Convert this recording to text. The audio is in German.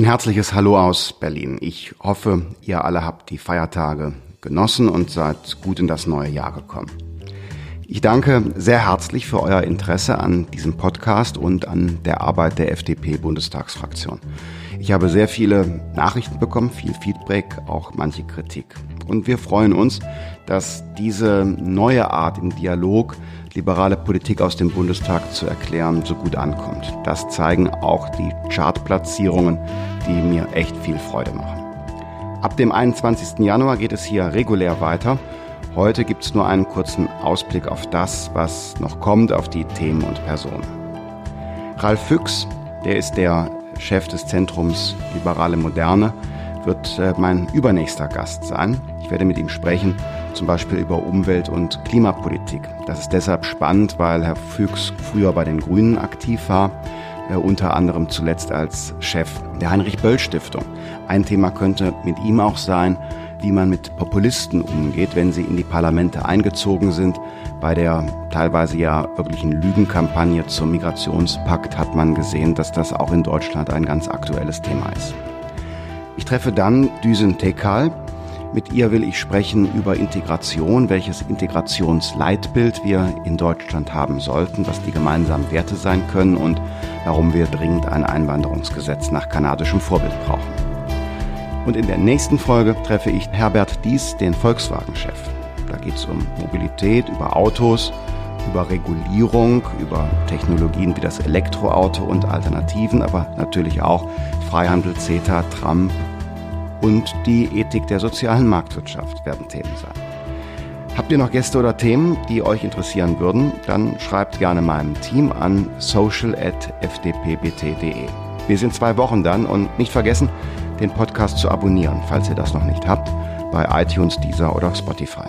Ein herzliches Hallo aus Berlin. Ich hoffe, ihr alle habt die Feiertage genossen und seid gut in das neue Jahr gekommen. Ich danke sehr herzlich für euer Interesse an diesem Podcast und an der Arbeit der FDP-Bundestagsfraktion. Ich habe sehr viele Nachrichten bekommen, viel Feedback, auch manche Kritik. Und wir freuen uns, dass diese neue Art im Dialog liberale Politik aus dem Bundestag zu erklären so gut ankommt. Das zeigen auch die Chartplatzierungen, die mir echt viel Freude machen. Ab dem 21. Januar geht es hier regulär weiter. Heute gibt es nur einen kurzen Ausblick auf das, was noch kommt, auf die Themen und Personen. Ralf Füchs, der ist der Chef des Zentrums Liberale Moderne, wird äh, mein übernächster Gast sein. Ich werde mit ihm sprechen, zum Beispiel über Umwelt- und Klimapolitik. Das ist deshalb spannend, weil Herr Füchs früher bei den Grünen aktiv war, äh, unter anderem zuletzt als Chef der Heinrich-Böll-Stiftung. Ein Thema könnte mit ihm auch sein, wie man mit Populisten umgeht, wenn sie in die Parlamente eingezogen sind. Bei der teilweise ja wirklichen Lügenkampagne zum Migrationspakt hat man gesehen, dass das auch in Deutschland ein ganz aktuelles Thema ist. Ich treffe dann Düsen Tekal. Mit ihr will ich sprechen über Integration, welches Integrationsleitbild wir in Deutschland haben sollten, was die gemeinsamen Werte sein können und warum wir dringend ein Einwanderungsgesetz nach kanadischem Vorbild brauchen. Und in der nächsten Folge treffe ich Herbert Dies, den Volkswagen-Chef. Da geht es um Mobilität, über Autos, über Regulierung, über Technologien wie das Elektroauto und Alternativen, aber natürlich auch Freihandel, CETA, Trump und die Ethik der sozialen Marktwirtschaft werden Themen sein. Habt ihr noch Gäste oder Themen, die euch interessieren würden, dann schreibt gerne meinem Team an social.fdpbt.de. Wir sind zwei Wochen dann und nicht vergessen, den Podcast zu abonnieren, falls ihr das noch nicht habt, bei iTunes, Deezer oder Spotify.